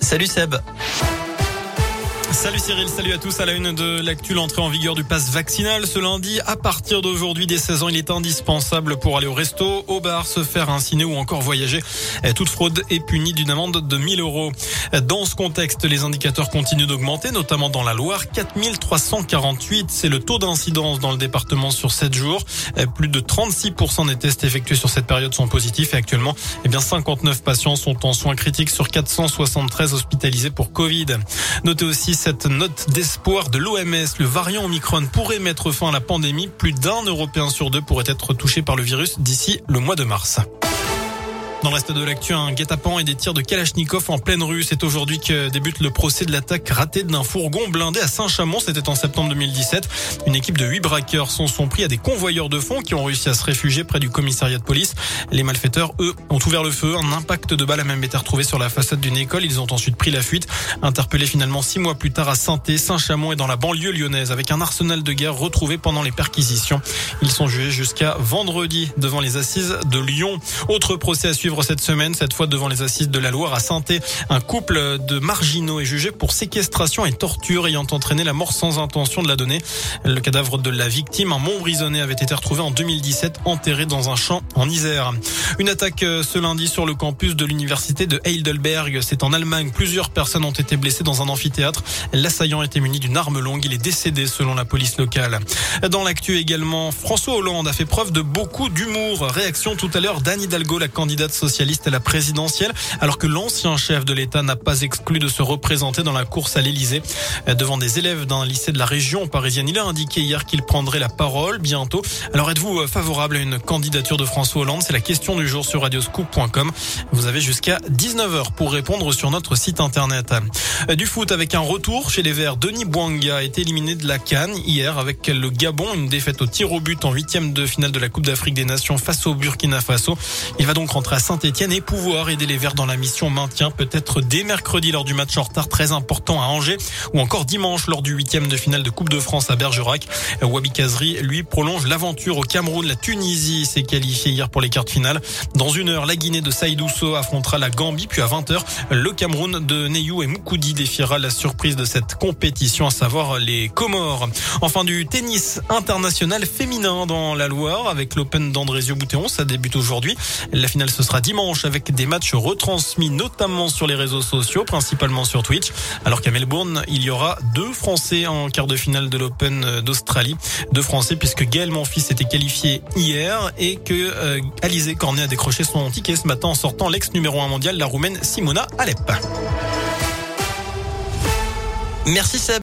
Salut Seb. Salut Cyril, salut à tous. À la une de l'actu, l'entrée en vigueur du pass vaccinal ce lundi. À partir d'aujourd'hui, dès 16 ans, il est indispensable pour aller au resto, au bar, se faire un ciné ou encore voyager. Toute fraude est punie d'une amende de 1000 euros. Dans ce contexte, les indicateurs continuent d'augmenter, notamment dans la Loire. 4348, c'est le taux d'incidence dans le département sur 7 jours. Plus de 36% des tests effectués sur cette période sont positifs et actuellement, eh bien, 59 patients sont en soins critiques sur 473 hospitalisés pour Covid. Notez aussi cette note d'espoir de l'OMS. Le variant Omicron pourrait mettre fin à la pandémie. Plus d'un Européen sur deux pourrait être touché par le virus d'ici le mois de mars. Dans le reste de l'actu, un guet-apens et des tirs de Kalachnikov en pleine rue. C'est aujourd'hui que débute le procès de l'attaque ratée d'un fourgon blindé à Saint-Chamond. C'était en septembre 2017. Une équipe de huit braqueurs sont, sont pris à des convoyeurs de fonds qui ont réussi à se réfugier près du commissariat de police. Les malfaiteurs, eux, ont ouvert le feu. Un impact de balle a même été retrouvé sur la façade d'une école. Ils ont ensuite pris la fuite. Interpellés finalement six mois plus tard à saint Saint-Chamond et dans la banlieue lyonnaise avec un arsenal de guerre retrouvé pendant les perquisitions. Ils sont jugés jusqu'à vendredi devant les assises de Lyon. Autre procès à suivre cette semaine, cette fois devant les assises de la Loire à saint Un couple de marginaux est jugé pour séquestration et torture ayant entraîné la mort sans intention de la donner. Le cadavre de la victime, un Montbrisonnais, avait été retrouvé en 2017 enterré dans un champ en Isère. Une attaque euh, ce lundi sur le campus de l'université de Heidelberg. C'est en Allemagne. Plusieurs personnes ont été blessées dans un amphithéâtre. L'assaillant était muni d'une arme longue. Il est décédé selon la police locale. Dans l'actu également, François Hollande a fait preuve de beaucoup d'humour. Réaction tout à l'heure d'Anne Hidalgo, la candidate socialiste à la présidentielle, alors que l'ancien chef de l'État n'a pas exclu de se représenter dans la course à l'Élysée. Devant des élèves d'un lycée de la région parisienne, il a indiqué hier qu'il prendrait la parole bientôt. Alors êtes-vous favorable à une candidature de François Hollande? C'est la question du jour sur radioscoop.com. Vous avez jusqu'à 19h pour répondre sur notre site internet. Du foot avec un retour chez les Verts. Denis Bouanga a été éliminé de la Cannes hier avec le Gabon, une défaite au tir au but en huitième de finale de la Coupe d'Afrique des Nations face au Burkina Faso. Il va donc rentrer à Saint-Etienne et pouvoir aider les Verts dans la mission maintien peut-être dès mercredi lors du match en retard très important à Angers ou encore dimanche lors du huitième de finale de Coupe de France à Bergerac. Wabi Kazri, lui, prolonge l'aventure au Cameroun. La Tunisie s'est qualifiée hier pour les quarts de finale. Dans une heure, la Guinée de Saïdousso affrontera la Gambie, puis à 20h, le Cameroun de Neyou et Moukoudi défiera la surprise de cette compétition, à savoir les Comores. Enfin, du tennis international féminin dans la Loire avec l'Open d'Andrésio-Boutéon. Ça débute aujourd'hui. La finale, ce sera dimanche avec des matchs retransmis notamment sur les réseaux sociaux, principalement sur Twitch. Alors qu'à Melbourne, il y aura deux Français en quart de finale de l'Open d'Australie. Deux Français puisque Gaël Monfils était qualifié hier et que euh, Alizé Cornet a décroché son ticket ce matin en sortant l'ex numéro 1 mondial, la Roumaine Simona Alep. Merci Seb.